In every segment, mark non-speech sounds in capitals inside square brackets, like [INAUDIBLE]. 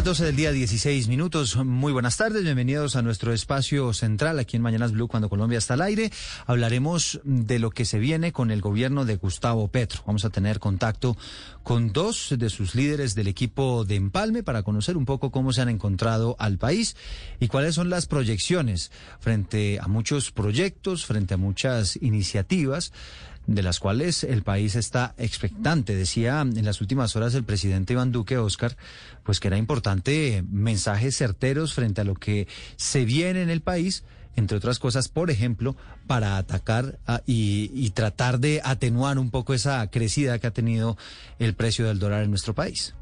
Las 12 del día, 16 minutos. Muy buenas tardes, bienvenidos a nuestro espacio central aquí en Mañanas Blue cuando Colombia está al aire. Hablaremos de lo que se viene con el gobierno de Gustavo Petro. Vamos a tener contacto con dos de sus líderes del equipo de Empalme para conocer un poco cómo se han encontrado al país y cuáles son las proyecciones frente a muchos proyectos, frente a muchas iniciativas de las cuales el país está expectante. Decía en las últimas horas el presidente Iván Duque, Oscar, pues que era importante mensajes certeros frente a lo que se viene en el país, entre otras cosas, por ejemplo, para atacar a- y, tratar de atenuar un poco esa crecida que ha tenido el precio del dólar en nuestro país.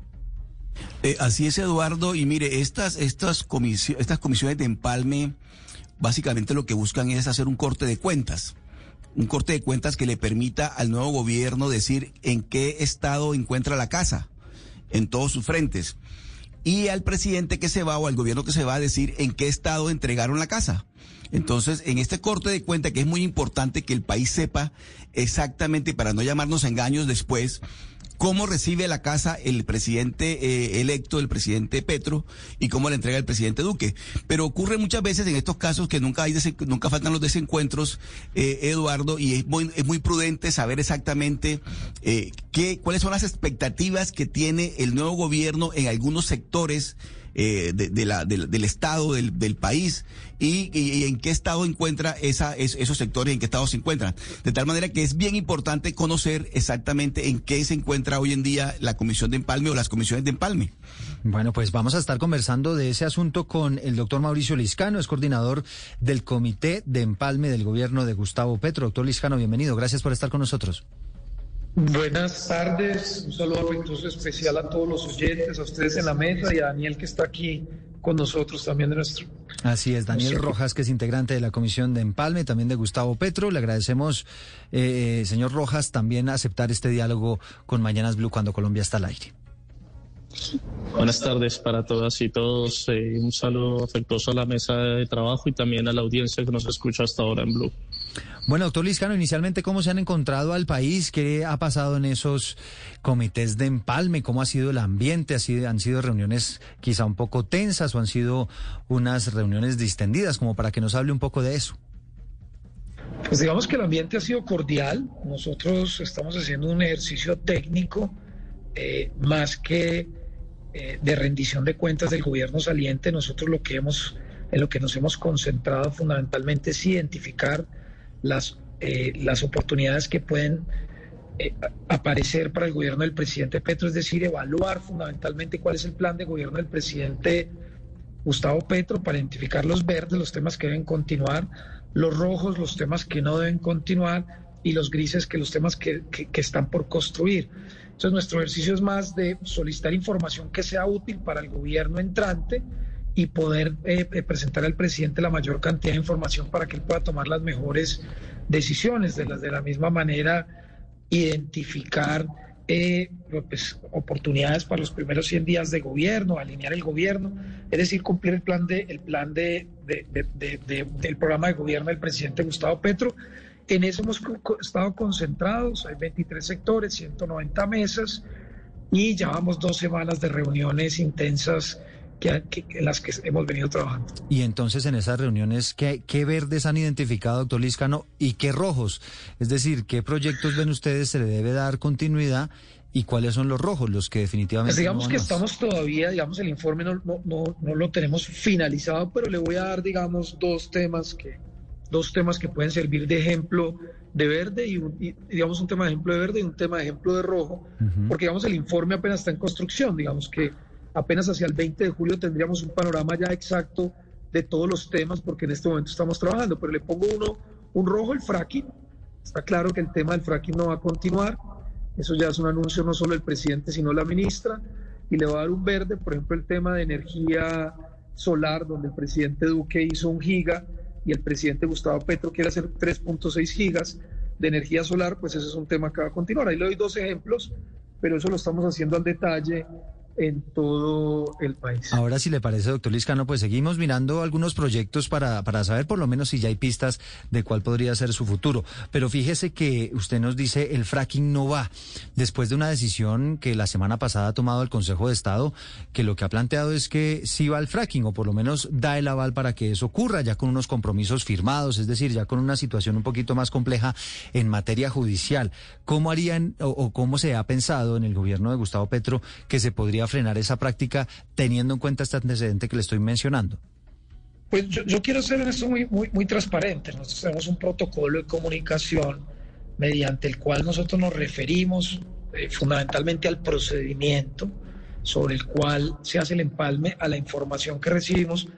Eh, así es, Eduardo. Y mire, estas, estas, comisi- estas comisiones de empalme básicamente lo que buscan es hacer un corte de cuentas. Un corte de cuentas que le permita al nuevo gobierno decir en qué estado encuentra la casa, en todos sus frentes. Y al presidente que se va o al gobierno que se va a decir en qué estado entregaron la casa. Entonces, en este corte de cuenta que es muy importante que el país sepa exactamente, para no llamarnos engaños después, cómo recibe la casa el presidente eh, electo, el presidente Petro, y cómo la entrega el presidente Duque. Pero ocurre muchas veces en estos casos que nunca hay nunca faltan los desencuentros, eh, Eduardo, y es muy, es muy prudente saber exactamente eh, qué, cuáles son las expectativas que tiene el nuevo gobierno en algunos sectores eh, de, la, del- Estado, del, del país, y, y- en qué estado encuentra esa, es- esos sectores, en qué estado se encuentran. De tal manera que es bien importante conocer exactamente en qué se encuentra hoy en día la Comisión de Empalme o las comisiones de Empalme. Bueno, pues vamos a estar conversando de ese asunto con el doctor Mauricio Liscano, es coordinador del Comité de Empalme del Gobierno de Gustavo Petro. Doctor Liscano, bienvenido. Gracias por estar con nosotros. Buenas tardes, un saludo afectuoso especial a todos los oyentes, a ustedes en la mesa y a Daniel que está aquí con nosotros también de nuestro. Así es, Daniel Sí. Rojas, que es integrante de la Comisión de Empalme, también de Gustavo Petro. Le agradecemos, eh, señor Rojas, también aceptar este diálogo con Mañanas Blue cuando Colombia está al aire. Buenas tardes para todas y todos. eh, un saludo afectuoso a la mesa de trabajo y también a la audiencia que nos escucha hasta ahora en Blue. Bueno, doctor Liscano, inicialmente, ¿cómo se han encontrado al país? ¿Qué ha pasado en esos comités de empalme? ¿Cómo ha sido el ambiente? ¿Ha sido- ¿Han sido reuniones quizá un poco tensas o han sido unas reuniones distendidas? Como para que nos hable un poco de eso. Pues digamos que el ambiente ha sido cordial, nosotros estamos haciendo un ejercicio técnico eh, más que eh, de rendición de cuentas del gobierno saliente, nosotros lo que hemos, en lo que nos hemos concentrado fundamentalmente es identificar las, eh, las oportunidades que pueden eh, aparecer para el gobierno del presidente Petro, es decir, evaluar fundamentalmente cuál es el plan de gobierno del presidente Gustavo Petro para identificar los verdes, los temas que deben continuar, los rojos, los temas que no deben continuar y los grises, que los temas que, que- que están por construir. Entonces, nuestro ejercicio es más de solicitar información que sea útil para el gobierno entrante y poder eh, eh, presentar al presidente la mayor cantidad de información para que él pueda tomar las mejores decisiones. De, las, de la misma manera, identificar eh, pues, oportunidades para los primeros 100 días de gobierno, alinear el gobierno, es decir, cumplir el plan, de, el plan de, de- de- de- de- del programa de gobierno del presidente Gustavo Petro. En eso hemos estado concentrados, hay 23 sectores, 190 mesas, y llevamos dos semanas de reuniones intensas que, que- en las que hemos venido trabajando. Y entonces en esas reuniones, ¿qué, qué verdes han identificado, doctor Liscano, y qué rojos? Es decir, ¿qué proyectos ven ustedes se le debe dar continuidad y cuáles son los rojos, los que definitivamente... Pues digamos no que más? estamos todavía, digamos, el informe no, no, no, no lo tenemos finalizado, pero le voy a dar, digamos, dos temas que, dos temas que pueden servir de ejemplo de verde y, un- y, digamos, un tema de ejemplo de verde y un tema de ejemplo de rojo, Ujú. porque, digamos, el informe apenas está en construcción, digamos que apenas hacia el 20 de julio tendríamos un panorama ya exacto de todos los temas, porque en este momento estamos trabajando, pero le pongo uno, un rojo, el fracking. Está claro que el tema del fracking no va a continuar. Eso ya es un anuncio no solo del presidente, sino la ministra. Y le va a dar un verde, por ejemplo, el tema de energía solar, donde el presidente Duque hizo un giga y el presidente Gustavo Petro quiere hacer 3.6 gigas de energía solar, pues ese es un tema que va a continuar. Ahí le doy dos ejemplos, pero eso lo estamos haciendo al detalle en todo el país. Ahora, si le parece, doctor Liscano, pues seguimos mirando algunos proyectos para, para saber por lo menos si ya hay pistas de cuál podría ser su futuro. Pero fíjese que usted nos dice el fracking no va. Después de una decisión que la semana pasada ha tomado el Consejo de Estado, que lo que ha planteado es que sí va el fracking, o por lo menos da el aval para que eso ocurra, ya con unos compromisos firmados, es decir, ya con una situación un poquito más compleja en materia judicial. ¿Cómo harían o, o cómo se ha pensado en el gobierno de Gustavo Petro que se podría frenar esa práctica teniendo en cuenta este antecedente que le estoy mencionando? Pues yo, yo quiero ser en esto muy, muy, muy transparente. Nosotros tenemos un protocolo de comunicación mediante el cual nosotros nos referimos eh, fundamentalmente al procedimiento sobre el cual se hace el empalme a la información que recibimos,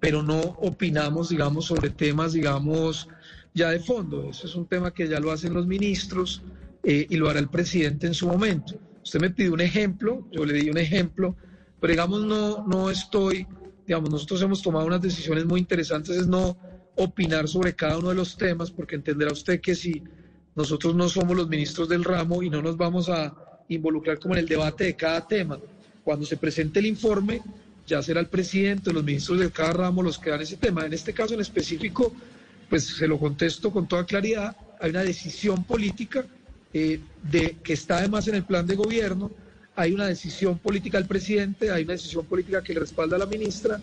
pero no opinamos, digamos, sobre temas, digamos, ya de fondo. Eso es un tema que ya lo hacen los ministros eh, y lo hará el presidente en su momento. Usted me pidió un ejemplo, yo le di un ejemplo, pero digamos, no, no estoy digamos, nosotros hemos tomado unas decisiones muy interesantes, es no opinar sobre cada uno de los temas, porque entenderá usted que si nosotros no somos los ministros del ramo y no nos vamos a involucrar como en el debate de cada tema, cuando se presente el informe, ya será el presidente, los ministros de cada ramo los que dan ese tema. En este caso en específico, pues se lo contesto con toda claridad, hay una decisión política eh, de, que está además en el plan de gobierno, hay una decisión política del presidente, hay una decisión política que le respalda a la ministra,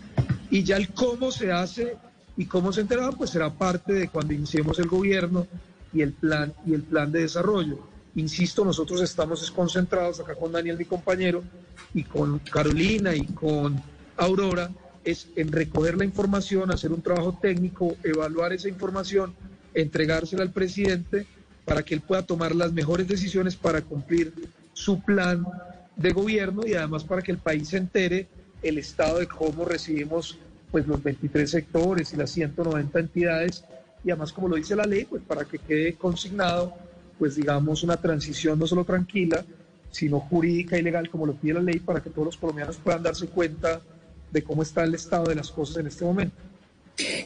y ya el cómo se hace y cómo se enterará, pues será parte de cuando iniciemos el gobierno y el plan y el plan de desarrollo. Insisto, nosotros estamos concentrados acá con Daniel, mi compañero, y con Carolina y con Aurora, es en recoger la información, hacer un trabajo técnico, evaluar esa información, entregársela al presidente para que él pueda tomar las mejores decisiones para cumplir su plan de gobierno y además para que el país se entere el estado de cómo recibimos pues los 23 sectores y las 190 entidades y además como lo dice la ley pues para que quede consignado pues digamos una transición no solo tranquila sino jurídica y legal como lo pide la ley para que todos los colombianos puedan darse cuenta de cómo está el estado de las cosas en este momento.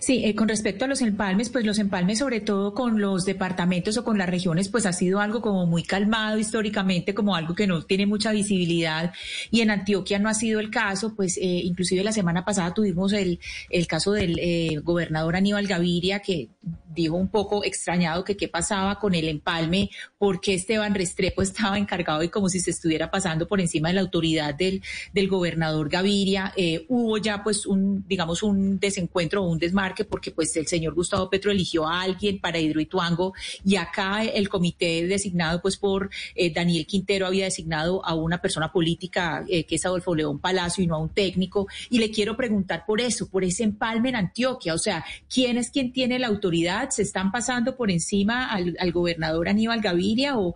Sí, eh, con respecto a los empalmes, pues los empalmes sobre todo con los departamentos o con las regiones, pues ha sido algo como muy calmado históricamente, como algo que no tiene mucha visibilidad. Y en Antioquia no ha sido el caso, pues eh, inclusive la semana pasada tuvimos el, el caso del eh, gobernador Aníbal Gaviria que dijo un poco extrañado que qué pasaba con el empalme, porque Esteban Restrepo [LAUGHS] estaba encargado y como si se estuviera pasando por encima de la autoridad del, del gobernador Gaviria. Eh, hubo ya pues un, digamos, un desencuentro o un desmarque porque pues el señor Gustavo Petro eligió a alguien para Hidroituango y acá el comité designado pues por eh, Daniel Quintero había designado a una persona política eh, que es Adolfo León Palacio y no a un técnico. Y le quiero preguntar por eso, por ese empalme en Antioquia, o sea, ¿quién es quien tiene la autoridad? ¿Se están pasando por encima al, al gobernador Aníbal Gaviria o,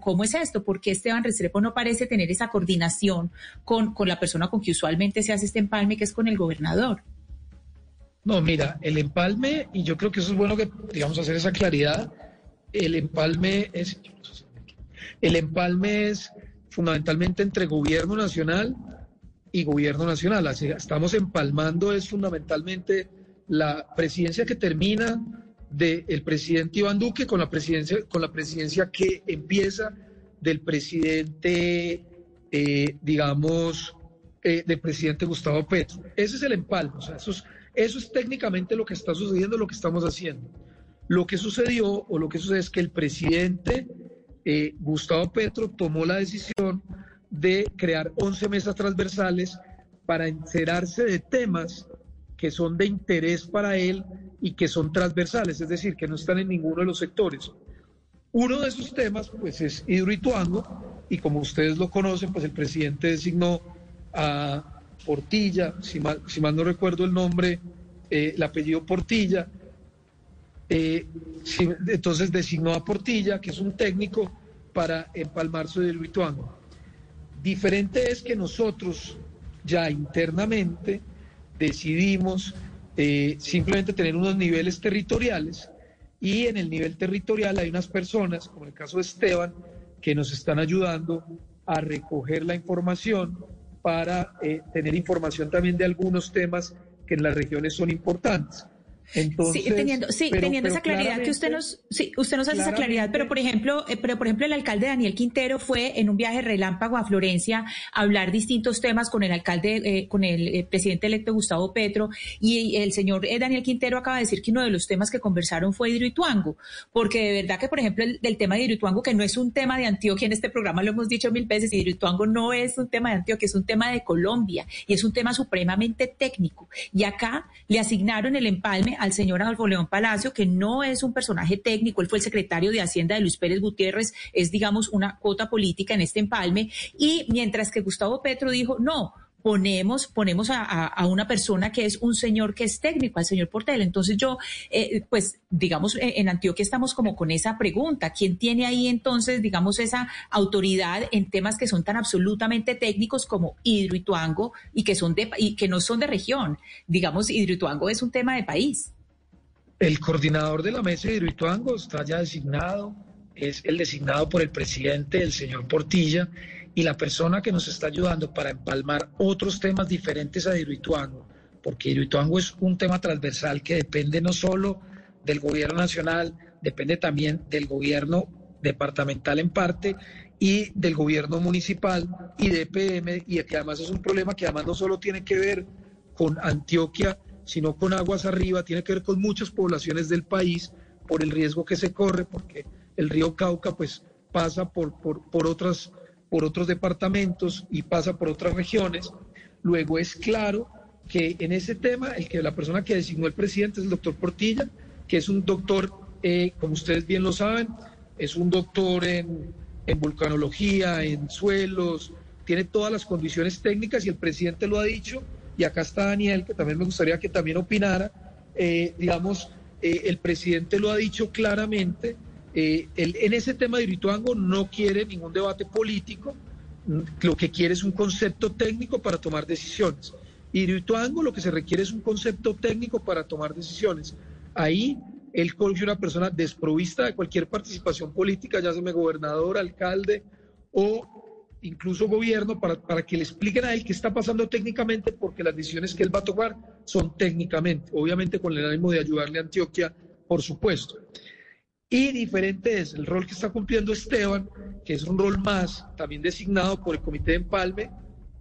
cómo es esto? ¿Por qué Esteban Restrepo no parece tener esa coordinación con, con la persona con que usualmente se hace este empalme, que es con el gobernador? No, mira, el empalme, y yo creo que eso es bueno que, digamos, hacer esa claridad, el empalme es, el empalme es fundamentalmente entre gobierno nacional y gobierno nacional. Así, estamos empalmando es fundamentalmente la presidencia que termina del presidente Iván Duque con la presidencia, con la presidencia que empieza del presidente, eh, digamos, eh, del presidente Gustavo Petro. Ese es el empalme, o sea, eso es, eso es técnicamente lo que está sucediendo, lo que estamos haciendo. Lo que sucedió o lo que sucede es que el presidente eh, Gustavo Petro tomó la decisión de crear 11 mesas transversales para enterarse de temas que son de interés para él y que son transversales, es decir, que no están en ninguno de los sectores. Uno de esos temas, pues, es Hidroituango, y como ustedes lo conocen, pues el presidente designó a Portilla, si mal, si mal no recuerdo el nombre, eh, el apellido Portilla, eh, si, entonces designó a Portilla, que es un técnico, para empalmarse de Hidroituango. Diferente es que nosotros ya internamente decidimos eh, simplemente tener unos niveles territoriales y en el nivel territorial hay unas personas, como el caso de Esteban, que nos están ayudando a recoger la información para eh, tener información también de algunos temas que en las regiones son importantes. Entonces, sí, teniendo, sí, teniendo esa claridad que usted nos, sí, usted nos hace esa claridad, pero por ejemplo, eh, pero por ejemplo el alcalde Daniel Quintero fue en un viaje relámpago a Florencia a hablar distintos temas con el alcalde, eh, con el eh, presidente electo Gustavo Petro y el señor Daniel Quintero acaba de decir que uno de los temas que conversaron fue Hidroituango, porque de verdad que por ejemplo el, del tema de Hidroituango que no es un tema de Antioquia en este programa lo hemos dicho mil veces, Hidroituango no es un tema de Antioquia, es un tema de Colombia y es un tema supremamente técnico y acá le asignaron el empalme al señor Adolfo León Palacio, que no es un personaje técnico, él fue el secretario de Hacienda de Luis Pérez Gutiérrez, es digamos una cuota política en este empalme, y mientras que Gustavo Petro dijo, no, ponemos, ponemos a, a, una persona que es un señor que es técnico, al señor Portel. Entonces yo, eh, pues, digamos, en Antioquia estamos como con esa pregunta, ¿quién tiene ahí entonces, digamos, esa autoridad en temas que son tan absolutamente técnicos como Hidroituango y que son de, y que no son de región? Digamos, Hidroituango es un tema de país. El coordinador de la mesa de Hidroituango está ya designado, es el designado por el presidente, el señor Portilla, y la persona que nos está ayudando para empalmar otros temas diferentes a Hidroituango, porque Hidroituango es un tema transversal que depende no solo del gobierno nacional, depende también del gobierno departamental en parte y del gobierno municipal y de EPM, y que además es un problema que además no solo tiene que ver con Antioquia, sino con aguas arriba, tiene que ver con muchas poblaciones del país por el riesgo que se corre, porque el río Cauca pues pasa por, por, por, otras, por otros departamentos y pasa por otras regiones. Luego es claro que en ese tema, el que la persona que designó el presidente es el doctor Portilla, que es un doctor, eh, como ustedes bien lo saben, es un doctor en, en vulcanología, en suelos, tiene todas las condiciones técnicas y el presidente lo ha dicho, y acá está Daniel, que también me gustaría que también opinara, eh, digamos, eh, el presidente lo ha dicho claramente, eh, en ese tema de Hidroituango no quiere ningún debate político, lo que quiere es un concepto técnico para tomar decisiones. Hidroituango lo que se requiere es un concepto técnico para tomar decisiones. Ahí él conoce una persona desprovista de cualquier participación política, ya sea gobernador, alcalde o incluso gobierno, para, para, que le expliquen a él qué está pasando técnicamente, porque las decisiones que él va a tomar son técnicamente, obviamente con el ánimo de ayudarle a Antioquia, por supuesto. Y diferente es el rol que está cumpliendo Esteban, que es un rol más también designado por el Comité de Empalme,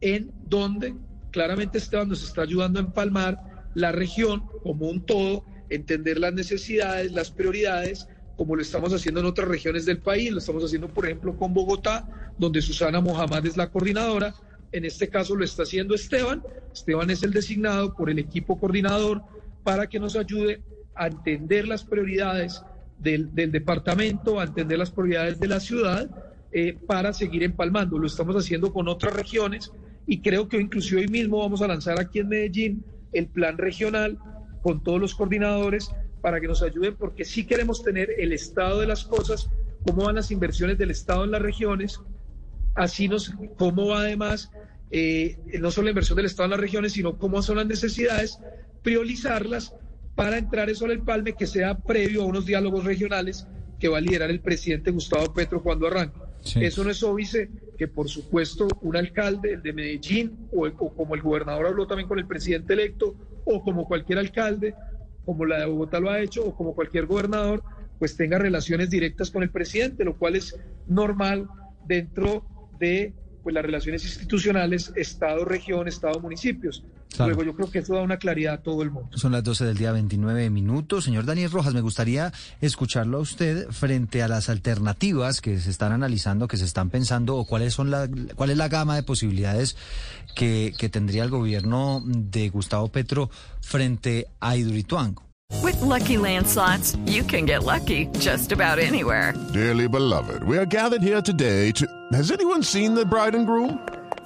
en donde claramente Esteban nos está ayudando a empalmar la región como un todo, entender las necesidades, las prioridades como lo estamos haciendo en otras regiones del país, lo estamos haciendo por ejemplo con Bogotá, donde Susana Mohamed es la coordinadora, en este caso lo está haciendo Esteban, Esteban es el designado por el equipo coordinador para que nos ayude a entender las prioridades del, departamento, a entender las prioridades de la ciudad eh, para seguir empalmando. Lo estamos haciendo con otras regiones y creo que inclusive hoy mismo vamos a lanzar aquí en Medellín el plan regional con todos los coordinadores para que nos ayuden porque sí queremos tener el estado de las cosas, cómo van las inversiones del Estado en las regiones, así nos, cómo va además eh, no solo la inversión del Estado en las regiones, sino cómo son las necesidades, priorizarlas para entrar eso al palme que sea previo a unos diálogos regionales que va a liderar el presidente Gustavo Petro cuando arranque. Eso no es óbice que, por supuesto, un alcalde, el de Medellín, o, o como el gobernador habló también con el presidente electo, o como cualquier alcalde, como la de Bogotá lo ha hecho o como cualquier gobernador, pues tenga relaciones directas con el presidente, lo cual es normal dentro de pues, las relaciones institucionales Estado-región, Estado-municipios. Claro. Luego yo creo que eso da una claridad a todo el mundo. Son las 12 del día 29 minutos. Señor Daniel Rojas, me gustaría escucharlo a usted frente a las alternativas que se están analizando, que se están pensando, o cuáles son la, cuál es la gama de posibilidades que, que tendría el gobierno de Gustavo Petro frente a Hidroituango. With Lucky Land slots, you can get lucky just about anywhere. Dearly beloved, we are gathered here today to. Has anyone seen the bride and groom?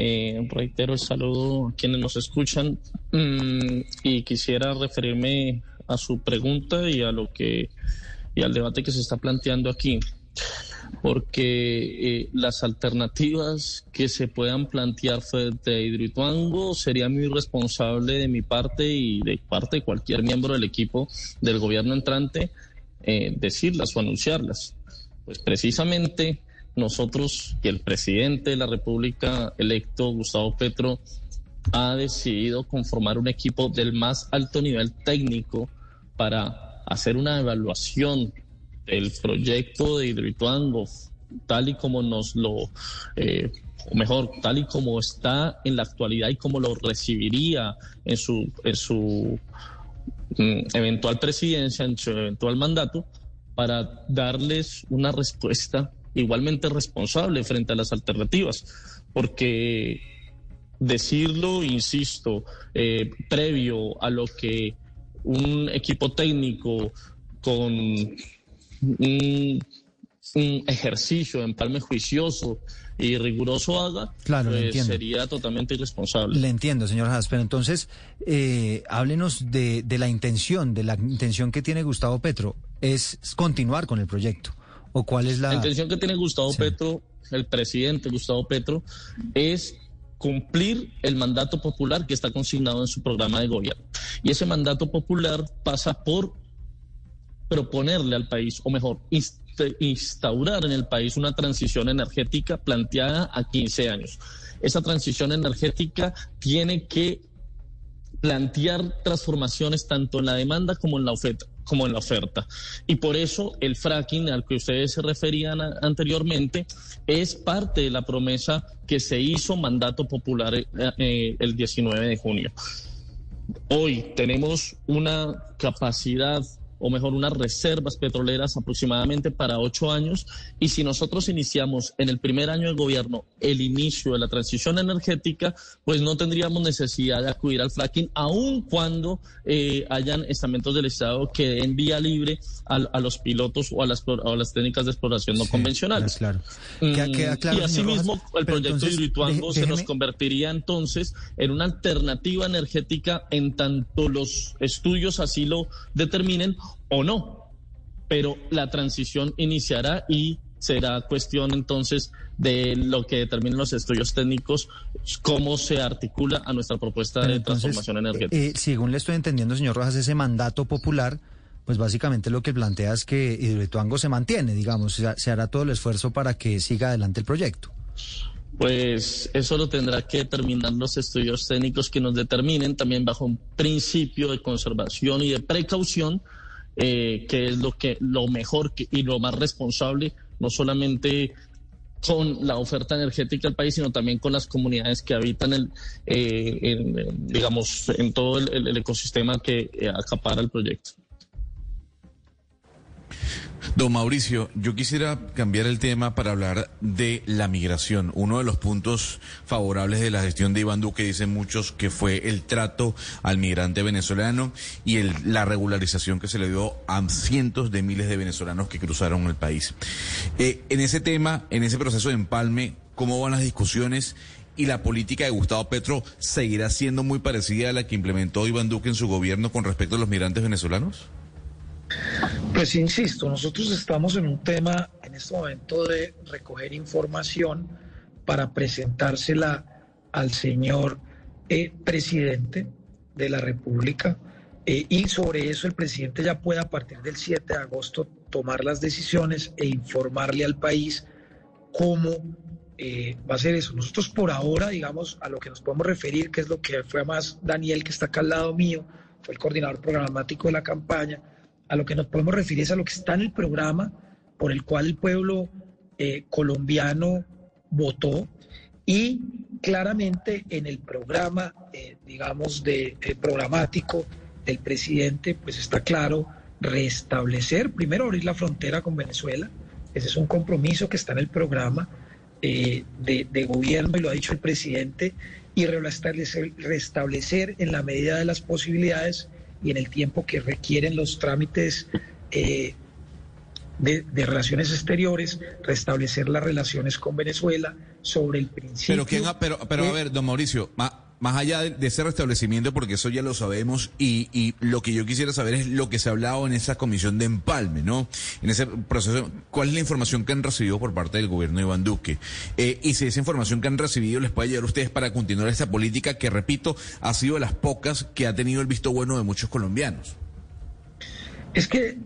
Eh, reitero el saludo a quienes nos escuchan mm, y quisiera referirme a su pregunta y a lo que y al debate que se está planteando aquí porque eh, las alternativas que se puedan plantear frente a Hidroituango sería muy irresponsable de mi parte y de parte de cualquier miembro del equipo del gobierno entrante eh, decirlas o anunciarlas. Pues precisamente nosotros y el presidente de la República electo, Gustavo Petro, ha decidido conformar un equipo del más alto nivel técnico para hacer una evaluación del proyecto de Hidroituango, tal y como nos lo, eh, o mejor, tal y como está en la actualidad y como lo recibiría en su, en su mm, eventual presidencia, en su eventual mandato, para darles una respuesta igualmente responsable frente a las alternativas, porque decirlo, insisto, eh, previo a lo que un equipo técnico con un, un ejercicio de empalme juicioso y riguroso haga, Claro, pues, entiendo. sería totalmente irresponsable. Le entiendo, señor Haas, pero entonces eh, háblenos de, de la intención, de la intención que tiene Gustavo Petro. ¿Es continuar con el proyecto? ¿O cuál es la...? La intención que tiene Gustavo Sí. Petro, el presidente Gustavo Petro, es cumplir el mandato popular que está consignado en su programa de gobierno. Y ese mandato popular pasa por proponerle al país, o mejor, inst- instaurar en el país una transición energética planteada a 15 años. Esa transición energética tiene que plantear transformaciones tanto en la demanda como en la oferta como en la oferta. Y por eso el fracking al que ustedes se referían anteriormente es parte de la promesa que se hizo mandato popular eh, eh, el 19 de junio. Hoy tenemos una capacidad o mejor unas reservas petroleras aproximadamente para ocho años y si nosotros iniciamos en el primer año de gobierno el inicio de la transición energética, pues no tendríamos necesidad de acudir al fracking, aun cuando eh, hayan estamentos del Estado que den vía libre a, a los pilotos o a las, o a las técnicas de exploración no Sí, convencionales. Claro. Queda- Mm, queda claro, y asimismo, Rojas, el proyecto entonces, de Hidroituango deje- se nos convertiría entonces en una alternativa energética en tanto los estudios así lo determinen o no. Pero la transición iniciará y será cuestión entonces de lo que determinen los estudios técnicos, cómo se articula a nuestra propuesta de entonces, transformación energética. eh, según le estoy entendiendo, señor Rojas, ese mandato popular, pues básicamente lo que plantea es que Hidroituango se mantiene, digamos, se, se hará todo el esfuerzo para que siga adelante el proyecto. Pues eso lo tendrá que determinar los estudios técnicos que nos determinen también bajo un principio de conservación y de precaución, eh, que es lo que lo mejor que- y lo más responsable, no solamente con la oferta energética del país, sino también con las comunidades que habitan el, eh, en, digamos, en todo el, el ecosistema que eh, acapara el proyecto. Don Mauricio, yo quisiera cambiar el tema para hablar de la migración. Uno de los puntos favorables de la gestión de Iván Duque, dicen muchos, que fue el trato al migrante venezolano y el- la regularización que se le dio a cientos de miles de venezolanos que cruzaron el país. Eh, en ese tema, en ese proceso de empalme, ¿cómo van las discusiones? ¿Y la política de Gustavo Petro seguirá siendo muy parecida a la que implementó Iván Duque en su gobierno con respecto a los migrantes venezolanos? Pues insisto, nosotros estamos en un tema en este momento de recoger información para presentársela al señor eh, presidente de la República eh, y sobre eso el presidente ya puede a partir del 7 de agosto tomar las decisiones e informarle al país cómo eh, va a ser eso. Nosotros por ahora, digamos, a lo que nos podemos referir, que es lo que fue más Daniel, que está acá al lado mío, fue el coordinador programático de la campaña, a lo que nos podemos referir es a lo que está en el programa por el cual el pueblo eh, colombiano votó y claramente en el programa, eh, digamos, de, programático del presidente, pues está claro restablecer, primero abrir la frontera con Venezuela, ese es un compromiso que está en el programa eh, de, gobierno y lo ha dicho el presidente, y restablecer, restablecer en la medida de las posibilidades y en el tiempo que requieren los trámites eh, de, relaciones exteriores, restablecer las relaciones con Venezuela sobre el principio. Pero, pero, pero a ver, don Mauricio, más allá de, ese restablecimiento, porque eso ya lo sabemos, y, y, lo que yo quisiera saber es lo que se ha hablado en esa comisión de empalme, ¿no? En ese proceso, ¿cuál es la información que han recibido por parte del gobierno de Iván Duque? Eh, y si esa información que han recibido les puede ayudar a ustedes para continuar esta política que, repito, ha sido de las pocas que ha tenido el visto bueno de muchos colombianos. Es que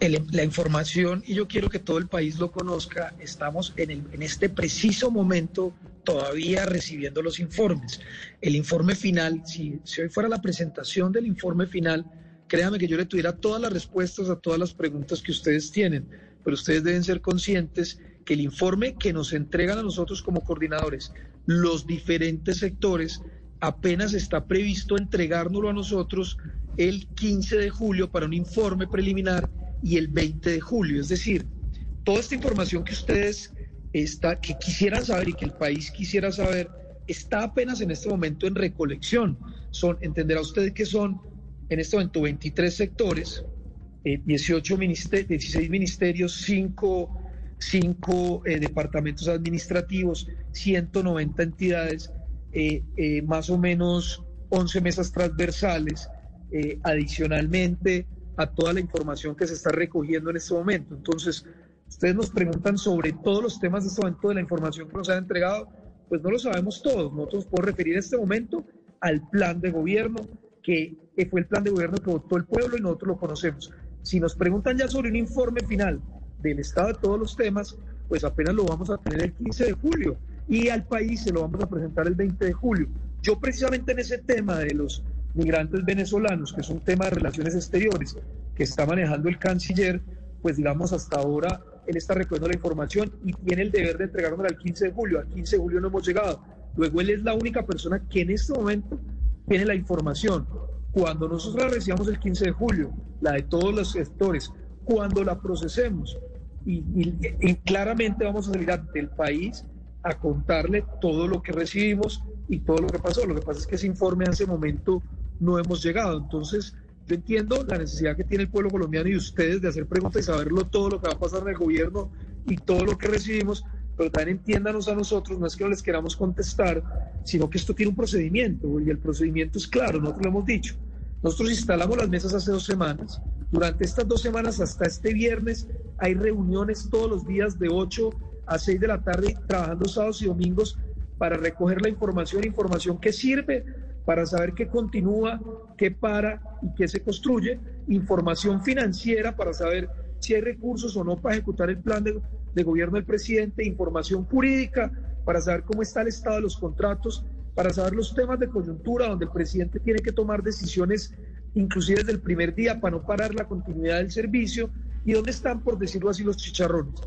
la información, y yo quiero que todo el país lo conozca, estamos en, el, en este preciso momento todavía recibiendo los informes. El informe final, si, hoy fuera la presentación del informe final, créame que yo le tuviera todas las respuestas a todas las preguntas que ustedes tienen, pero ustedes deben ser conscientes que el informe que nos entregan a nosotros como coordinadores, los diferentes sectores, apenas está previsto entregárnoslo a nosotros el 15 de julio para un informe preliminar y el 20 de julio. Es decir, toda esta información que ustedes está, que quisieran saber y que el país quisiera saber, está apenas en este momento en recolección. Son, entenderá usted que son en este momento 23 sectores, 18 ministerios, 16 ministerios, 5, eh, departamentos administrativos, 190 entidades, eh, eh, más o menos 11 mesas transversales, adicionalmente a toda la información que se está recogiendo en este momento. Entonces, ustedes nos preguntan sobre todos los temas de este momento de la información que nos han entregado, pues no lo sabemos todos. Nosotros podemos referir en este momento al plan de gobierno, que, fue el plan de gobierno que votó el pueblo y nosotros lo conocemos. Si nos preguntan ya sobre un informe final del estado de todos los temas, pues apenas lo vamos a tener el 15 de julio y al país se lo vamos a presentar el 20 de julio. Yo precisamente en ese tema de los migrantes venezolanos, que es un tema de relaciones exteriores que está manejando el canciller, pues digamos hasta ahora él está recogiendo la información y tiene el deber de entregárnosla al 15 de julio. Al 15 de julio no hemos llegado. Luego él es la única persona que en este momento tiene la información. Cuando nosotros la recibamos el 15 de julio, la de todos los sectores, cuando la procesemos y, claramente vamos a salir ante el país a contarle todo lo que recibimos y todo lo que pasó. Lo que pasa es que ese informe en ese momento no hemos llegado. Entonces, yo entiendo la necesidad que tiene el pueblo colombiano y ustedes de hacer preguntas y saberlo todo lo que va a pasar en el gobierno y todo lo que recibimos, pero también entiéndanos a nosotros, no es que no les queramos contestar, sino que esto tiene un procedimiento y el procedimiento es claro, nosotros lo hemos dicho. Nosotros instalamos las mesas hace dos semanas. Durante estas dos semanas, hasta este viernes, hay reuniones todos los días de 8 a 6 de la tarde, trabajando sábados y domingos para recoger la información, información que sirve para saber qué continúa, qué para y qué se construye, información financiera para saber si hay recursos o no para ejecutar el plan de, gobierno del presidente, información jurídica para saber cómo está el estado de los contratos, para saber los temas de coyuntura donde el presidente tiene que tomar decisiones inclusive desde el primer día para no parar la continuidad del servicio y dónde están, por decirlo así, los chicharrones.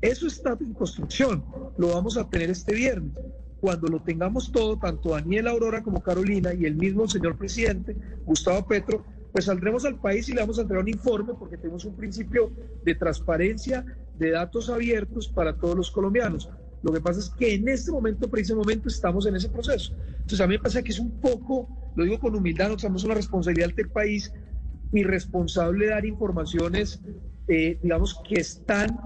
Eso está en construcción, lo vamos a tener este viernes cuando lo tengamos todo, tanto Daniel Aurora como Carolina y el mismo señor presidente, Gustavo Petro, pues saldremos al país y le vamos a entregar un informe porque tenemos un principio de transparencia, de datos abiertos para todos los colombianos. Lo que pasa es que en este momento, ese momento, estamos en ese proceso. Entonces a mí me pasa que es un poco, lo digo con humildad, nos tenemos una responsabilidad del país irresponsable dar informaciones, eh, digamos, que están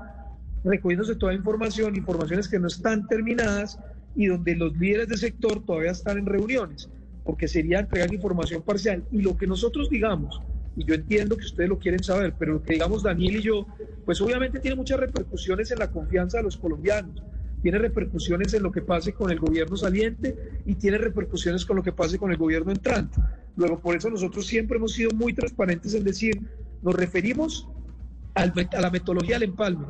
recogiéndose toda información, informaciones que no están terminadas y donde los líderes del sector todavía están en reuniones, porque sería entregar información parcial. Y lo que nosotros digamos, y yo entiendo que ustedes lo quieren saber, pero lo que digamos Daniel y yo, pues obviamente tiene muchas repercusiones en la confianza de los colombianos, tiene repercusiones en lo que pase con el gobierno saliente y tiene repercusiones con lo que pase con el gobierno entrante. Luego, por eso nosotros siempre hemos sido muy transparentes en decir, nos referimos al a la metodología del empalme.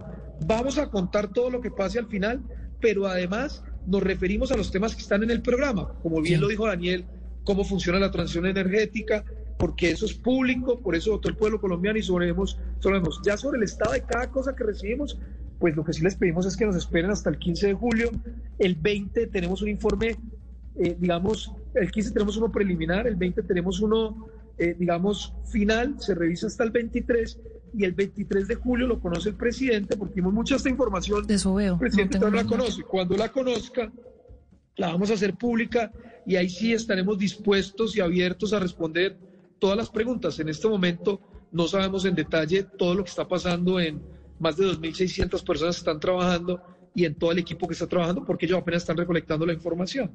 Vamos a contar todo lo que pase al final, pero además nos referimos a los temas que están en el programa, como bien lo dijo Daniel, cómo funciona la transición energética, porque eso es público, por eso votó el pueblo colombiano y sabemos, sabemos ya sobre el estado de cada cosa que recibimos, pues lo que sí les pedimos es que nos esperen hasta el 15 de julio. El 20 tenemos un informe, eh, digamos, el 15 tenemos uno preliminar, el 20 tenemos uno, eh, digamos, final, se revisa hasta el 23 y el 23 de julio lo conoce el presidente, porque dimos mucha esta información. De eso veo. El presidente no no la conoce. Cuando la conozca, la vamos a hacer pública y ahí sí estaremos dispuestos y abiertos a responder todas las preguntas. En este momento no sabemos en detalle todo lo que está pasando en más de 2.600 personas que están trabajando y en todo el equipo que está trabajando porque ellos apenas están recolectando la información.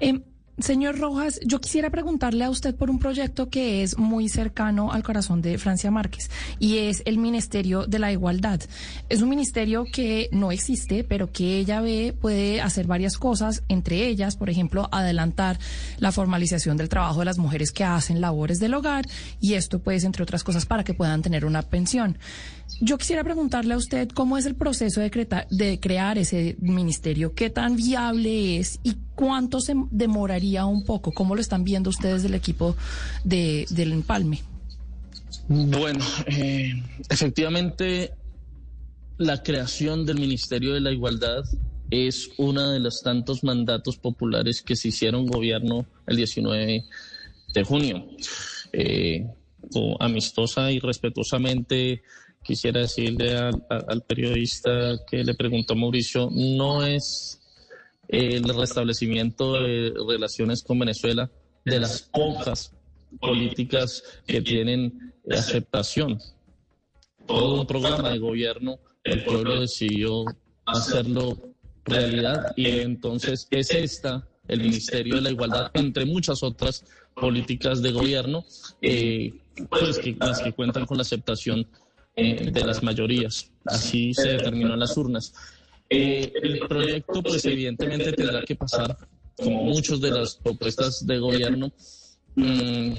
Em, señor Rojas, yo quisiera preguntarle a usted por un proyecto que es muy cercano al corazón de Francia Márquez y es el Ministerio de la Igualdad. Es un ministerio que no existe, pero que ella ve puede hacer varias cosas, entre ellas, por ejemplo, adelantar la formalización del trabajo de las mujeres que hacen labores del hogar y esto, pues, entre otras cosas, para que puedan tener una pensión. Yo quisiera preguntarle a usted cómo es el proceso de, de crear ese ministerio, qué tan viable es y cuánto se demoraría un poco, cómo lo están viendo ustedes del equipo de, del empalme. Bueno, eh, efectivamente, la creación del Ministerio de la Igualdad es uno de los tantos mandatos populares que se hicieron gobierno el 19 de junio. Eh, amistosa y respetuosamente quisiera decirle al, al periodista que le preguntó a Mauricio, no es el restablecimiento de relaciones con Venezuela de las pocas políticas que tienen aceptación. Todo un programa de gobierno, el pueblo decidió hacerlo realidad y entonces es esta el Ministerio de la Igualdad, entre muchas otras políticas de gobierno, eh, pues que, las que cuentan con la aceptación eh, de las mayorías. Así se determinó en las urnas. Eh, el proyecto, pues evidentemente tendrá que pasar, como muchas de las propuestas de gobierno, mm,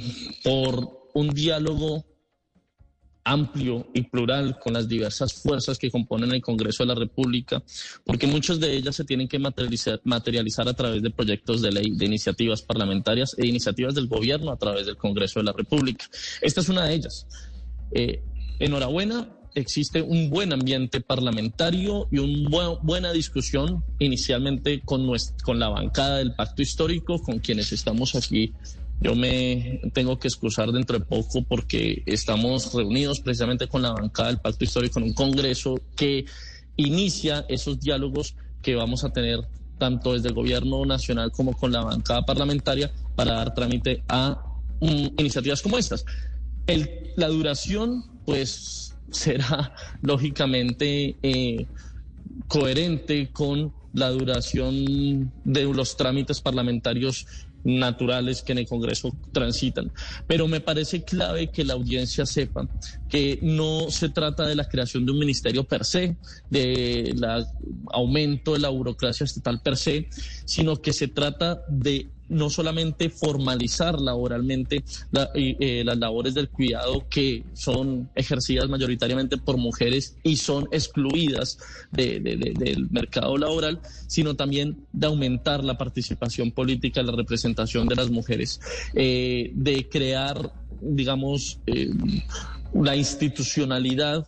por un diálogo amplio y plural con las diversas fuerzas que componen el Congreso de la República, porque muchas de ellas se tienen que materializar, a través de proyectos de ley, de iniciativas parlamentarias e iniciativas del gobierno a través del Congreso de la República. Esta es una de ellas. Eh, enhorabuena, existe un buen ambiente parlamentario y una buena discusión inicialmente con, nuestra, con la bancada del pacto histórico, con quienes estamos aquí. Yo me tengo que excusar dentro de poco porque estamos reunidos precisamente con la bancada del pacto histórico en un congreso que inicia esos diálogos que vamos a tener tanto desde el gobierno nacional como con la bancada parlamentaria para dar trámite a mm, iniciativas como estas. El, la duración, pues, será lógicamente eh, coherente con la duración de los trámites parlamentarios naturales que en el Congreso transitan. Pero me parece clave que la audiencia sepa que no se trata de la creación de un ministerio per se, de la aumento de la burocracia estatal per se, sino que se trata de no solamente formalizar laboralmente la, eh, las labores del cuidado que son ejercidas mayoritariamente por mujeres y son excluidas de, de, de, del mercado laboral, sino también de aumentar la participación política, la representación de las mujeres, eh, de crear, digamos, eh, la institucionalidad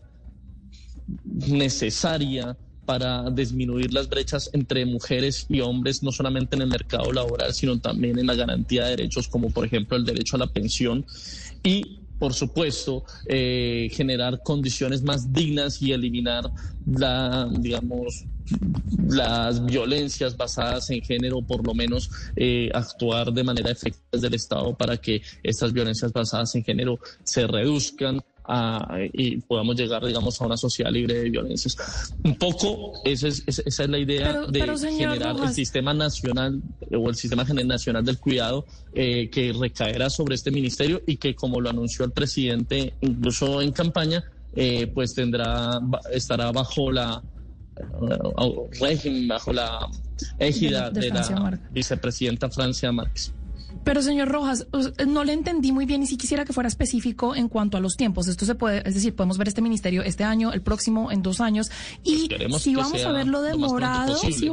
necesaria para disminuir las brechas entre mujeres y hombres, no solamente en el mercado laboral, sino también en la garantía de derechos, como por ejemplo el derecho a la pensión. Y por supuesto, eh, generar condiciones más dignas y eliminar la, digamos, las violencias basadas en género, por lo menos eh, actuar de manera efectiva desde el Estado para que estas violencias basadas en género se reduzcan, a, y podamos llegar, digamos, a una sociedad libre de violencias. Un poco esa es, esa es la idea Pero- de pero, generar el sistema nacional o el sistema nacional del cuidado eh, que recaerá sobre este ministerio y que, como lo anunció el presidente, incluso en campaña, eh, pues tendrá, estará bajo la eh, régimen, bajo la égida De la- de de, Francia la Márquez. vicepresidenta Francia Márquez. Pero señor Rojas, no le entendí muy bien y si quisiera que fuera específico en cuanto a los tiempos. Esto se puede, es decir, podemos ver este ministerio este año, el próximo, en dos años. Y si vamos a verlo demorado, si,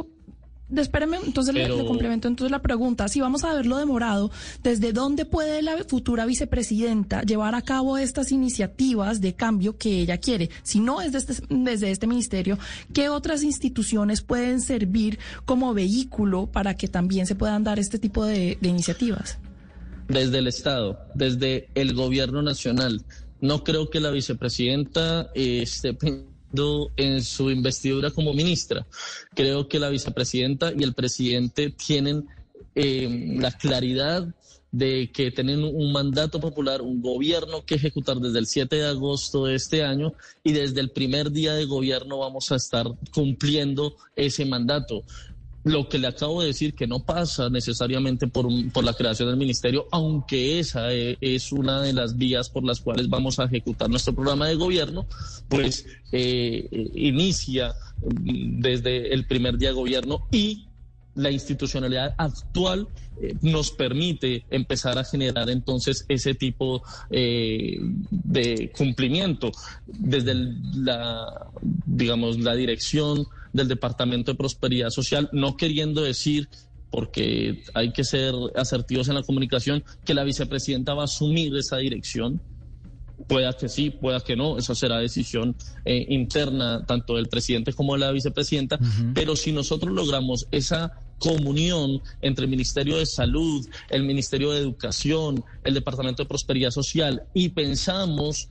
espéreme, entonces le, complemento entonces la pregunta. Si vamos a verlo demorado, ¿desde dónde puede la futura vicepresidenta llevar a cabo estas iniciativas de cambio que ella quiere? Si no es desde, desde este ministerio, ¿qué otras instituciones pueden servir como vehículo para que también se puedan dar este tipo de, de iniciativas? Desde el Estado, desde el gobierno nacional. No creo que la vicepresidenta esté en su investidura como ministra. Creo que la vicepresidenta y el presidente tienen eh, la claridad de que tienen un mandato popular, un gobierno que ejecutar desde el 7 de agosto de este año y desde el primer día de gobierno vamos a estar cumpliendo ese mandato lo que le acabo de decir, que no pasa necesariamente por, por la creación del ministerio, aunque esa eh, es una de las vías por las cuales vamos a ejecutar nuestro programa de gobierno, pues eh, inicia mm, desde el primer día de gobierno y la institucionalidad actual eh, nos permite empezar a generar entonces ese tipo de cumplimiento desde la digamos la dirección del Departamento de Prosperidad Social, no queriendo decir porque hay que ser asertivos en la comunicación, que la vicepresidenta va a asumir esa dirección. Pueda que sí, pueda que no, esa será decisión eh, interna tanto del presidente como de la vicepresidenta, pero si nosotros logramos esa comunión entre el Ministerio de Salud, el Ministerio de Educación, el Departamento de Prosperidad Social y pensamos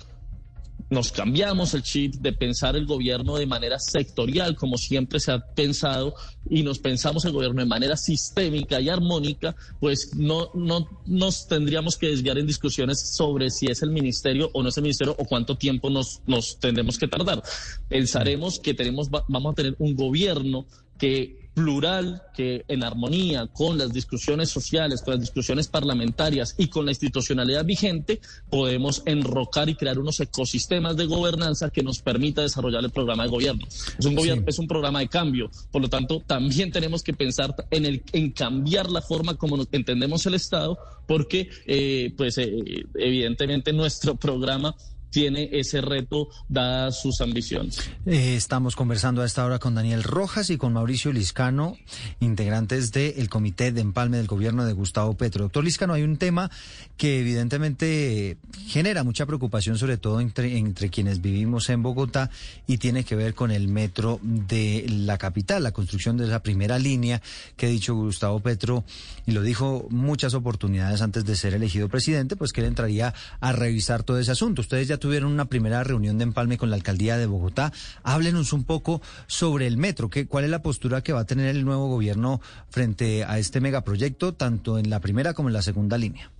nos cambiamos el chip de pensar el gobierno de manera sectorial, como siempre se ha pensado, y nos pensamos el gobierno de manera sistémica y armónica, pues no, no nos tendríamos que desviar en discusiones sobre si es el ministerio o no es el ministerio o cuánto tiempo nos, nos tendremos que tardar. Pensaremos que tenemos, vamos a tener un gobierno que plural que en armonía con las discusiones sociales, con las discusiones parlamentarias y con la institucionalidad vigente, podemos enrocar y crear unos ecosistemas de gobernanza que nos permita desarrollar el programa de gobierno. Es un gobierno, es un programa de cambio, por lo tanto, también tenemos que pensar en el en cambiar la forma como entendemos el Estado, porque eh, pues eh, evidentemente nuestro programa tiene ese reto dadas sus ambiciones. Eh, estamos conversando a esta hora con Daniel Rojas y con Mauricio Liscano, integrantes del Comité de Empalme del Gobierno de Gustavo Petro. Doctor Liscano, hay un tema que evidentemente genera mucha preocupación, sobre todo entre, entre quienes vivimos en Bogotá, y tiene que ver con el metro de la capital, la construcción de esa primera línea que ha dicho Gustavo Petro, y lo dijo muchas oportunidades antes de ser elegido presidente, pues que él entraría a revisar todo ese asunto. Ustedes ya tuvieron una primera reunión de empalme con la alcaldía de Bogotá. Háblenos un poco sobre el metro. ¿Qué, ¿Cuál es la postura que va a tener el nuevo gobierno frente a este megaproyecto, tanto en la primera como en la segunda línea?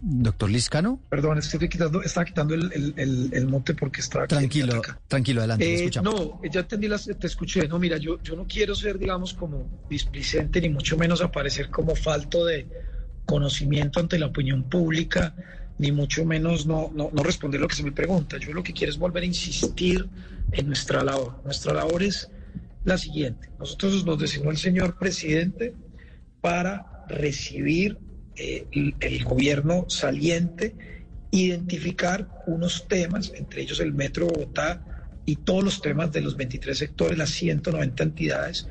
Doctor Liscano. Perdón, estoy quitando, estaba quitando el, el, monte porque estaba Tranquilo, tranquilo, adelante. Eh, no, ya entendí, las, te escuché. No, mira, yo, yo no quiero ser, digamos, como displicente, ni mucho menos aparecer como falto de, conocimiento ante la opinión pública, ni mucho menos no, no, responder lo que se me pregunta. Yo lo que quiero es volver a insistir en nuestra labor. Nuestra labor es la siguiente. Nosotros nos designó el señor presidente para recibir eh, el, gobierno saliente, identificar unos temas, entre ellos el Metro Bogotá y todos los temas de los 23 sectores, las 190 entidades,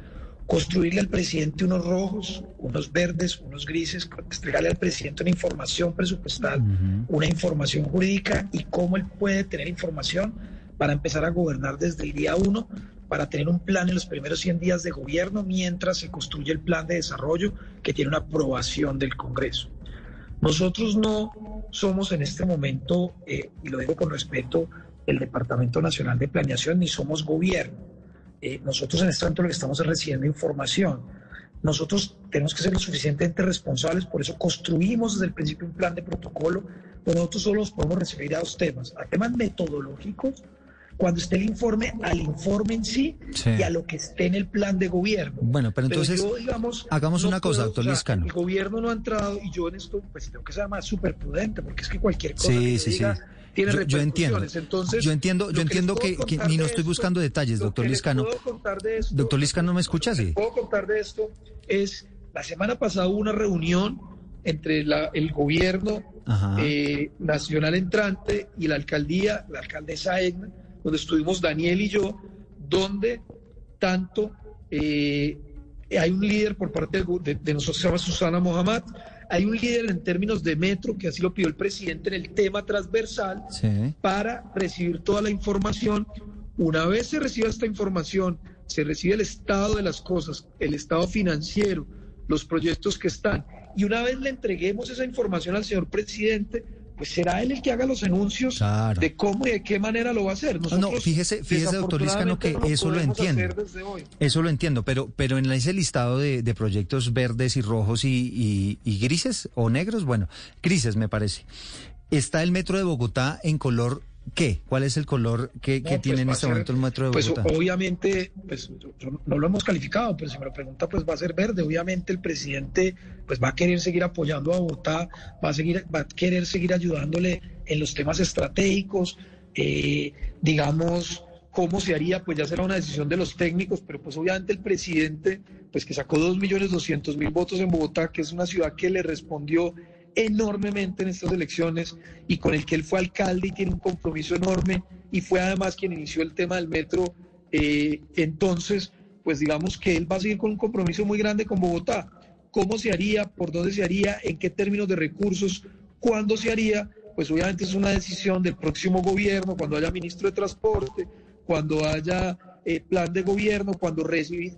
construirle al presidente unos rojos, unos verdes, unos grises, entregarle al presidente una información presupuestal, una información jurídica y cómo él puede tener información para empezar a gobernar desde el día uno, para tener un plan en los primeros 100 días de gobierno mientras se construye el plan de desarrollo que tiene una aprobación del Congreso. Nosotros no somos en este momento, eh, y lo digo con respeto, el Departamento Nacional de Planeación, ni somos gobierno eh, nosotros en este momento lo que estamos es recibiendo información. Nosotros tenemos que ser lo suficientemente responsables, por eso construimos desde el principio un plan de protocolo, pero nosotros solo podemos recibir a dos temas, a temas metodológicos, cuando esté el informe, al informe en sí, y a lo que esté en el plan de gobierno. Bueno, pero entonces hagamos una cosa, doctor Liscano. El gobierno no ha entrado y yo en esto pues tengo que ser más súper prudente, porque es que cualquier cosa que diga tiene yo, yo entiendo. Entonces, yo entiendo, yo entiendo que, que- y no de estoy esto- buscando detalles, lo doctor Liscano. de esto- Doctor Liscano, ¿me escucha? Sí. puedo contar de esto es la semana pasada hubo una reunión entre la- el gobierno eh, nacional entrante y la alcaldía, la alcaldesa Egna, donde estuvimos Daniel y yo, donde tanto eh, hay un líder por parte gu- de, de nosotros, se llama Susana Mohamed, hay un líder en términos de metro, que así lo pidió el presidente en el tema transversal, Sí. para recibir toda la información. Una vez se reciba esta información, se recibe el estado de las cosas, el estado financiero, los proyectos que están, y una vez le entreguemos esa información al señor presidente, pues será él el que haga los anuncios Claro. de cómo y de qué manera lo va a hacer. No, Nosotros, no, fíjese, fíjese, doctor Liscano, que no eso lo entiendo. Eso lo entiendo, pero, pero en ese listado de, de proyectos verdes y rojos y, y- y grises o negros, bueno, grises me parece. Está el metro de Bogotá en color ¿qué? ¿Cuál es el color que, que No, tiene pues en este ser- momento el metro de Pues Bogotá? obviamente, pues yo- yo no lo hemos calificado, pero si me lo pregunta, pues va a ser verde. Obviamente el presidente pues va a querer seguir apoyando a Bogotá, va a seguir, va a querer seguir ayudándole en los temas estratégicos, eh, digamos cómo se haría, pues ya será una decisión de los técnicos, pero pues obviamente el presidente, pues que sacó dos millones doscientos mil votos en Bogotá, que es una ciudad que le respondió enormemente en estas elecciones y con el que él fue alcalde y tiene un compromiso enorme y fue además quien inició el tema del metro. eh, entonces, pues digamos que él va a seguir con un compromiso muy grande con Bogotá. ¿Cómo se haría? ¿Por dónde se haría? ¿En qué términos de recursos? ¿Cuándo se haría? Pues obviamente es una decisión del próximo gobierno, cuando haya ministro de Transporte, cuando haya eh, plan de gobierno, cuando,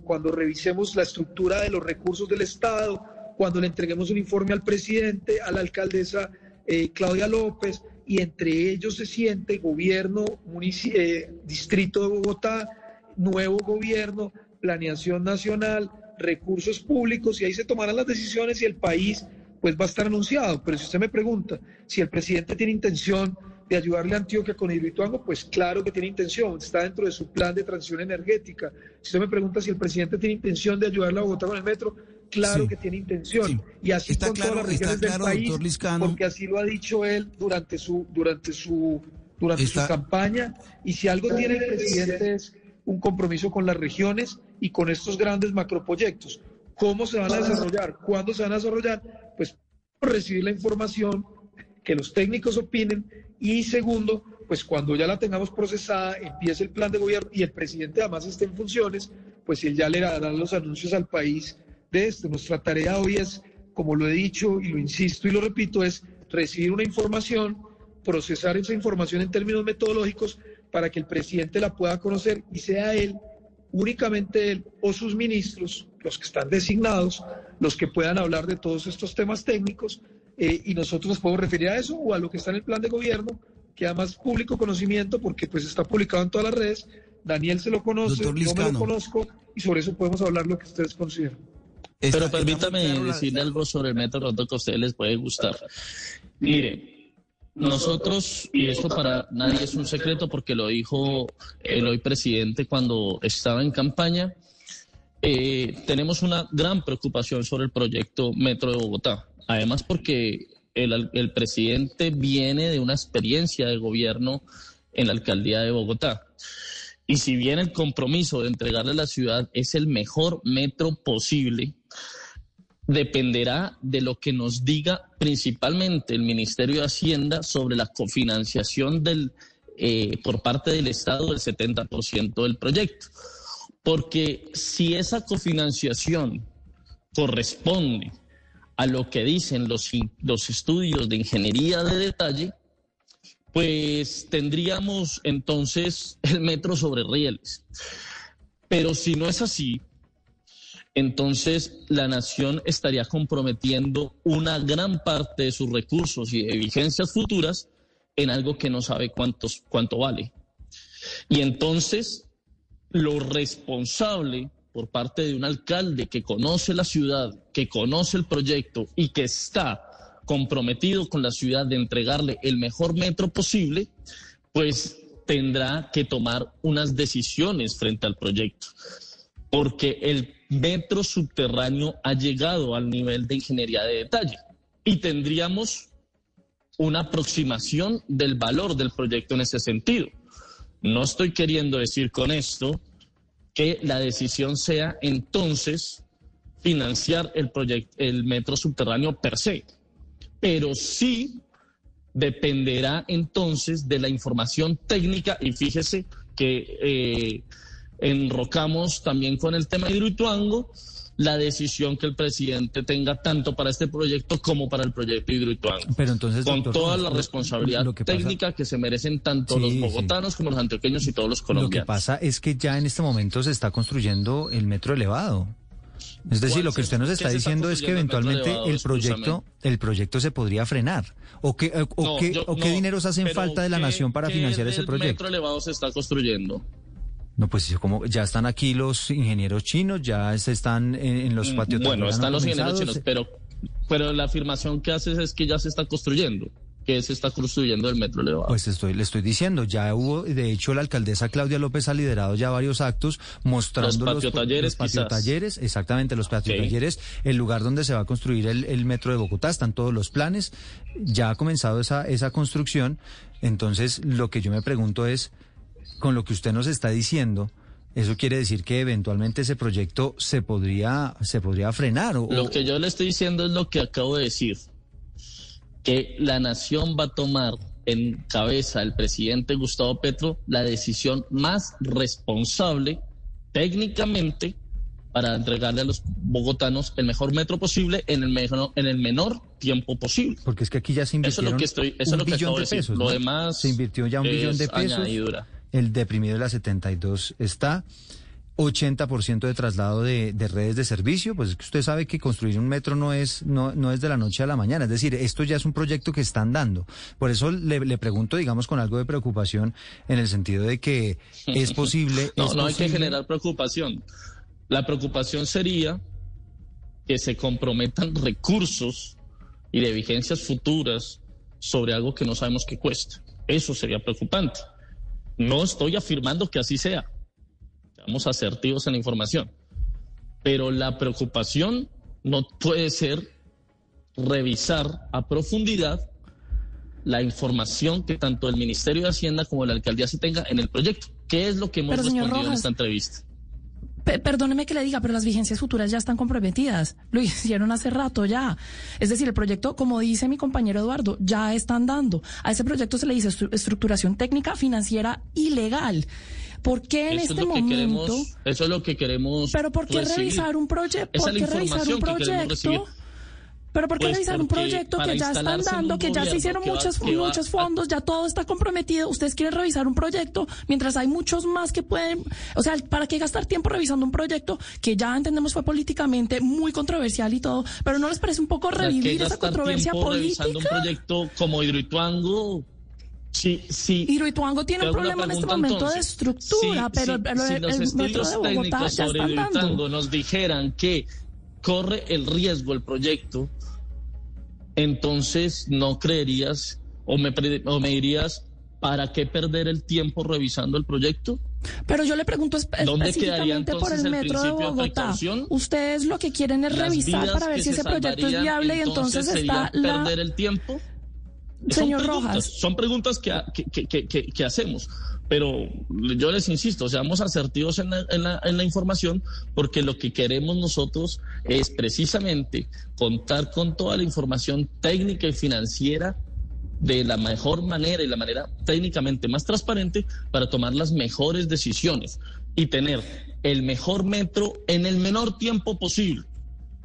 cuando revisemos la estructura de los recursos del Estado, cuando le entreguemos un informe al presidente, a la alcaldesa eh, Claudia López, y entre ellos se siente gobierno, eh, distrito de Bogotá, nuevo gobierno, planeación nacional, recursos públicos, y ahí se tomarán las decisiones y el país pues va a estar anunciado. Pero si usted me pregunta si el presidente tiene intención de ayudarle a Antioquia con Hidroituango, pues claro que tiene intención, está dentro de su plan de transición energética. Si usted me pregunta si el presidente tiene intención de ayudarle a Bogotá con el metro, claro Sí. que tiene intención. Y así Está con claro- todas las está regiones claro, del país, doctor Liscano. porque así lo ha dicho él durante su, durante su, durante Está- su campaña. Y si algo tiene el presidente es un compromiso con las regiones y con estos grandes macroproyectos. ¿Cómo se van a desarrollar? ¿Cuándo se van a desarrollar? Pues recibir la información, que los técnicos opinen y segundo, pues cuando ya la tengamos procesada, empiece el plan de gobierno y el presidente además esté en funciones, pues él ya le dará los anuncios al país de esto. Nuestra tarea hoy es, como lo he dicho y lo insisto y lo repito, es recibir una información, procesar esa información en términos metodológicos para que el presidente la pueda conocer y sea él, únicamente él o sus ministros, los que están designados, los que puedan hablar de todos estos temas técnicos eh, y nosotros nos podemos referir a eso o a lo que está en el plan de gobierno, que además público conocimiento porque pues está publicado en todas las redes. Daniel se lo conoce, yo me lo conozco y sobre eso podemos hablar lo que ustedes consideran. Está- Pero permítame la- decirle algo sobre el método que a ustedes les puede gustar. Mire, nosotros, y esto para nadie es un secreto porque lo dijo el hoy presidente cuando estaba en campaña, eh, tenemos una gran preocupación sobre el proyecto Metro de Bogotá. Además porque el, el presidente viene de una experiencia de gobierno en la alcaldía de Bogotá. Y si bien el compromiso de entregarle a la ciudad es el mejor metro posible, dependerá de lo que nos diga principalmente el Ministerio de Hacienda sobre la cofinanciación del, eh, por parte del Estado del 70% del proyecto. Porque si esa cofinanciación corresponde a lo que dicen los, los estudios de ingeniería de detalle, pues tendríamos entonces el metro sobre rieles. Pero si no es así, entonces la nación estaría comprometiendo una gran parte de sus recursos y de vigencias futuras en algo que no sabe cuántos, cuánto vale. Y entonces lo responsable por parte de un alcalde que conoce la ciudad, que conoce el proyecto y que está comprometido con la ciudad de entregarle el mejor metro posible, pues tendrá que tomar unas decisiones frente al proyecto. Porque el metro subterráneo ha llegado al nivel de ingeniería de detalle y tendríamos una aproximación del valor del proyecto en ese sentido. No estoy queriendo decir con esto que la decisión sea entonces financiar el proyecto, el metro subterráneo per se, pero sí dependerá entonces de la información técnica y fíjese que eh, enrocamos también con el tema de Hidroituango la decisión que el presidente tenga tanto para este proyecto como para el proyecto Hidroituango. Pero entonces, con doctor, toda la responsabilidad lo que pasa- técnica que se merecen tanto Sí, los sí. bogotanos como los antioqueños y todos los Lo que colombianos. pasa es que ya en este momento se está construyendo el metro elevado. Es decir, ¿Cuál lo que usted nos qué está diciendo es que eventualmente elevado? el proyecto, el proyecto se podría frenar. ¿O qué, o, No, qué, yo- o qué no, dineros hacen falta de la ¿qué- nación para qué financiar ese proyecto? metro elevado se está construyendo? No, pues como ya están aquí los ingenieros chinos, ya se están en, en los patios. Mm, Bueno, tallados, están los ingenieros chinos, pero, pero la afirmación que haces es que ya se está construyendo, que se está construyendo el metro elevado. Pues estoy, le estoy diciendo, ya hubo, de hecho, la alcaldesa Claudia López ha liderado ya varios actos mostrando Los patiotalleres, los patiotalleres, exactamente, los patiotalleres, el lugar donde se va a construir el, el metro de Bogotá, están todos los planes, ya ha comenzado esa, esa construcción, entonces lo que yo me pregunto es, con lo que usted nos está diciendo, eso quiere decir que eventualmente ese proyecto se podría, se podría frenar o, Lo que yo le estoy diciendo es lo que acabo de decir, que la nación va a tomar en cabeza el presidente Gustavo Petro la decisión más responsable técnicamente para entregarle a los bogotanos el mejor metro posible en el menor, en el menor tiempo posible. porque es que aquí ya se Eso es invirtieron lo que estoy, eso es un lo que acabo de de decir. pesos. Lo ¿no? demás se invirtió ya un billón de es pesos. añadidura. El deprimido de la 72 está. 80% de traslado de, de redes de servicio, pues es que usted sabe que construir un metro no es, no, no es de la noche a la mañana, es decir, esto ya es un proyecto que están dando. Por eso le, le pregunto, digamos, con algo de preocupación, en el sentido de que es posible... [LAUGHS] No, es no hay que generar preocupación. La preocupación sería que se comprometan recursos y de vigencias futuras sobre algo que no sabemos qué cuesta. Eso sería preocupante. No estoy afirmando que así sea. Seamos asertivos en la información. Pero la preocupación no puede ser revisar a profundidad la información que tanto el Ministerio de Hacienda como la alcaldía se tenga en el proyecto. ¿Qué es lo que hemos Pero, respondido en esta entrevista? Pe- Perdóneme que le diga, pero las vigencias futuras ya están comprometidas. Lo hicieron hace rato ya. Es decir, el proyecto, como dice mi compañero Eduardo, ya están dando. A ese proyecto se le dice estru- estructuración técnica, financiera y legal. ¿Por qué en eso, este es lo que momento? queremos, eso es lo que queremos. Pero ¿por qué recibir. revisar un proyecto? ¿Por qué revisar un proyecto? Pero ¿por qué Pues revisar un proyecto que ya están dando, que ya se hicieron muchos, va muchos a- fondos, ya todo está comprometido? Ustedes quieren revisar un proyecto mientras hay muchos más que pueden, o sea, ¿para qué gastar tiempo revisando un proyecto que ya entendemos fue políticamente muy controversial y todo? Pero ¿no les parece un poco ¿Para qué revivir esa controversia política? revisando un proyecto como Hidroituango? Sí, sí. Hidroituango tiene un problema en este momento de estructura, pero el, si el- los el metro de Bogotá técnicos ya sobre están Hidroituango dando. nos dijeran que corre el riesgo el proyecto, entonces no creerías o me, o me dirías, ¿para qué perder el tiempo revisando el proyecto? Pero yo le pregunto espe- ¿Dónde específicamente por el el metro de de Bogotá. precaución? Ustedes lo que quieren es revisar para ver si se ese proyecto es viable y entonces está la... perder el tiempo. Señor son preguntas, Rojas. Son preguntas que, que, que, que, que hacemos, pero yo les insisto, seamos asertivos en la, en, la, información, porque lo que queremos nosotros es precisamente contar con toda la información técnica y financiera de la mejor manera y la manera técnicamente más transparente para tomar las mejores decisiones y tener el mejor metro en el menor tiempo posible.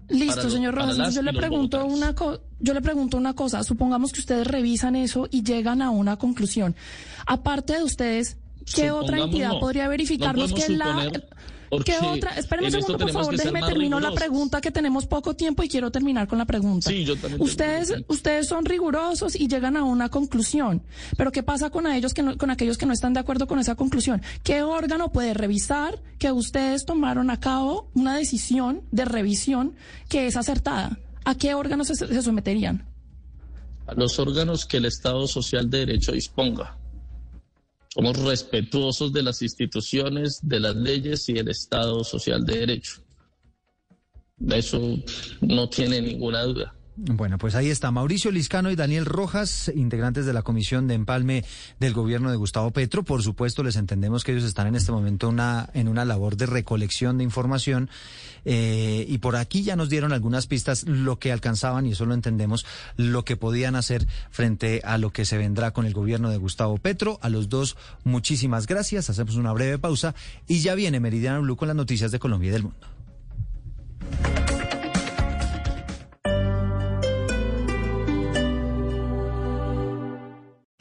Listo, señor Rojas. Yo le pregunto una co- yo le pregunto una cosa. Supongamos que ustedes revisan eso y llegan a una conclusión. Aparte de ustedes, ¿qué otra entidad no. podría verificarnos No que la suponer, ¿Qué porque otra? Espérenme un segundo, por favor, déjeme termino la pregunta que tenemos poco tiempo y quiero terminar con la pregunta. Sí, yo también Ustedes, ustedes son rigurosos y llegan a una conclusión. Pero ¿qué pasa con a ellos que no- con aquellos que no están de acuerdo con esa conclusión? ¿Qué órgano puede revisar que ustedes tomaron a cabo una decisión de revisión que es acertada? ¿A qué órganos se, se someterían? a los órganos que el Estado Social de Derecho disponga. Somos respetuosos de las instituciones, de las leyes y del Estado Social de Derecho. De eso no tiene ninguna duda. Bueno, pues ahí está Mauricio Liscano y Daniel Rojas, integrantes de la Comisión de Empalme del gobierno de Gustavo Petro. Por supuesto, les entendemos que ellos están en este momento en una labor de recolección de información eh, y por aquí ya nos dieron algunas pistas lo que alcanzaban y eso lo entendemos, lo que podían hacer frente a lo que se vendrá con el gobierno de Gustavo Petro. A los dos, muchísimas gracias. Hacemos una breve pausa y ya viene Meridiano Blue con las noticias de Colombia y del mundo.